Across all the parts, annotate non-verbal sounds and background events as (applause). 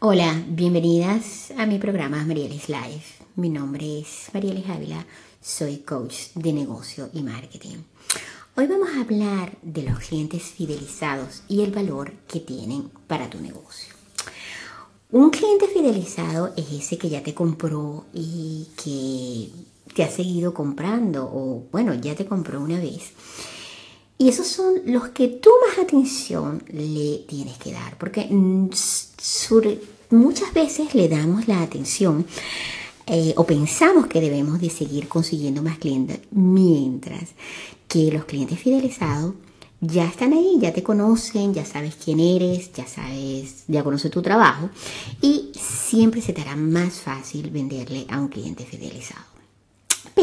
Hola, bienvenidas a mi programa Marielis Live. Mi nombre es Marielis Ávila, soy coach de negocio y marketing. Hoy vamos a hablar de los clientes fidelizados y el valor que tienen para tu negocio. Un cliente fidelizado es ese que ya te compró y que te ha seguido comprando o bueno, ya te compró una vez. Y esos son los que tú más atención le tienes que dar, porque mm, muchas veces le damos la atención eh, o pensamos que debemos de seguir consiguiendo más clientes, mientras que los clientes fidelizados ya están ahí, ya te conocen, ya sabes quién eres, ya sabes, ya conoce tu trabajo y siempre se te hará más fácil venderle a un cliente fidelizado.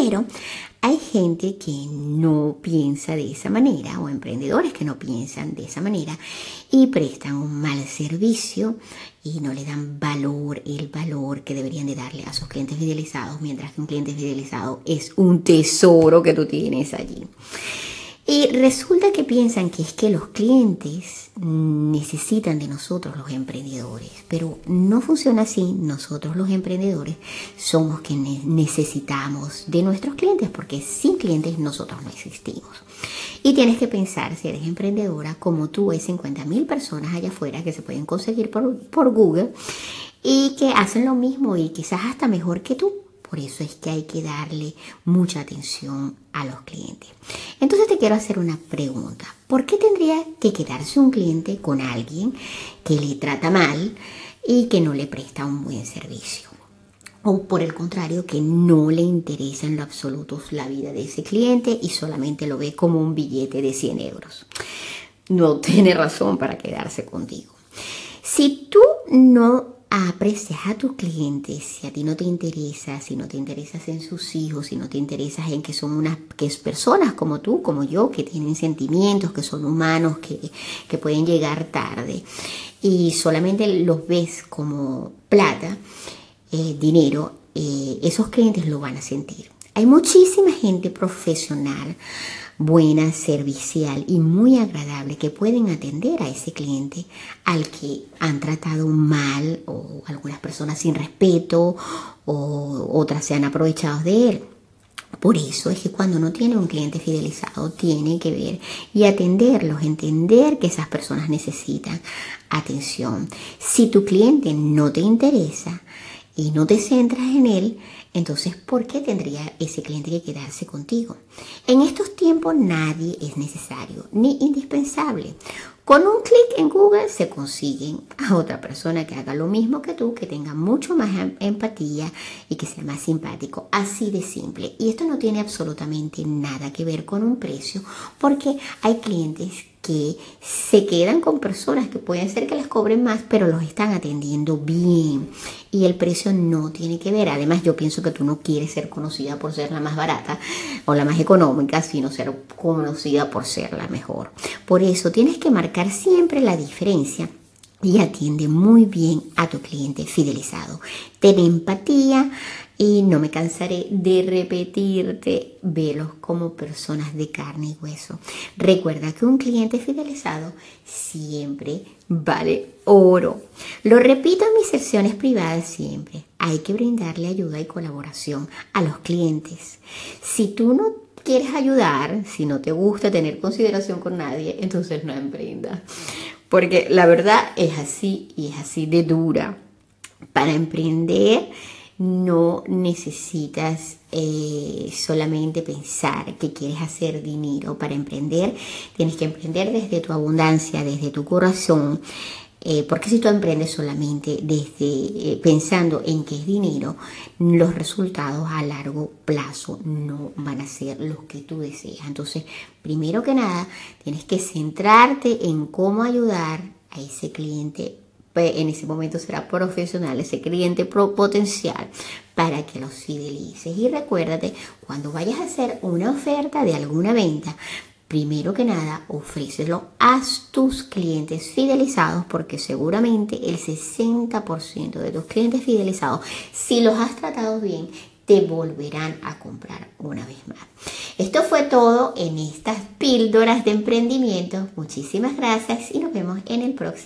Pero hay gente que no piensa de esa manera o emprendedores que no piensan de esa manera y prestan un mal servicio y no le dan valor, el valor que deberían de darle a sus clientes fidelizados, mientras que un cliente fidelizado es un tesoro que tú tienes allí. Y resulta que piensan que es que los clientes necesitan de nosotros los emprendedores, pero no funciona así. Nosotros los emprendedores somos quienes necesitamos de nuestros clientes, porque sin clientes nosotros no existimos. Y tienes que pensar, si eres emprendedora, como tú, hay 50 mil personas allá afuera que se pueden conseguir por, por Google y que hacen lo mismo y quizás hasta mejor que tú. Por eso es que hay que darle mucha atención a los clientes. Entonces te quiero hacer una pregunta. ¿Por qué tendría que quedarse un cliente con alguien que le trata mal y que no le presta un buen servicio? O por el contrario, que no le interesa en lo absoluto la vida de ese cliente y solamente lo ve como un billete de 100 euros. No (laughs) tiene razón para quedarse contigo. Si tú no aprecias a tus clientes, si a ti no te interesa, si no te interesas en sus hijos, si no te interesas en que son unas que es personas como tú, como yo, que tienen sentimientos, que son humanos, que, que pueden llegar tarde, y solamente los ves como plata, eh, dinero, eh, esos clientes lo van a sentir. Hay muchísima gente profesional buena, servicial y muy agradable que pueden atender a ese cliente al que han tratado mal o algunas personas sin respeto o otras se han aprovechado de él. Por eso es que cuando no tiene un cliente fidelizado, tiene que ver y atenderlos, entender que esas personas necesitan atención. Si tu cliente no te interesa y no te centras en él, entonces, ¿por qué tendría ese cliente que quedarse contigo? En estos tiempos nadie es necesario ni indispensable. Con un clic en Google se consiguen a otra persona que haga lo mismo que tú, que tenga mucho más em-, empatía y que sea más simpático. Así de simple. Y esto no tiene absolutamente nada que ver con un precio, porque hay clientes que se quedan con personas que pueden ser que les cobren más, pero los están atendiendo bien. Y el precio no tiene que ver. Además, yo pienso que tú no quieres ser conocida por ser la más barata o la más económica, sino ser conocida por ser la mejor. Por eso tienes que marcar siempre la diferencia y atiende muy bien a tu cliente fidelizado. Ten empatía y no me cansaré de repetirte, velos como personas de carne y hueso. Recuerda que un cliente fidelizado siempre vale oro. Lo repito en mis sesiones privadas siempre. Hay que brindarle ayuda y colaboración a los clientes. Si tú no quieres ayudar, si no te gusta tener consideración con nadie, entonces no emprendas. Porque la verdad es así y es así de dura. Para emprender no necesitas eh, solamente pensar que quieres hacer dinero para emprender. Tienes que emprender desde tu abundancia, desde tu corazón. Eh, porque si tú emprendes solamente desde eh, pensando en qué es dinero, los resultados a largo plazo no van a ser los que tú deseas. Entonces, primero que nada, tienes que centrarte en cómo ayudar a ese cliente en ese momento será profesional, ese cliente potencial para que los fidelices. Y recuérdate, cuando vayas a hacer una oferta de alguna venta, primero que nada, ofrécelo a tus clientes fidelizados porque seguramente el 60% de tus clientes fidelizados, si los has tratado bien, te volverán a comprar una vez más. Esto fue todo en estas píldoras de emprendimiento. Muchísimas gracias y nos vemos en el próximo.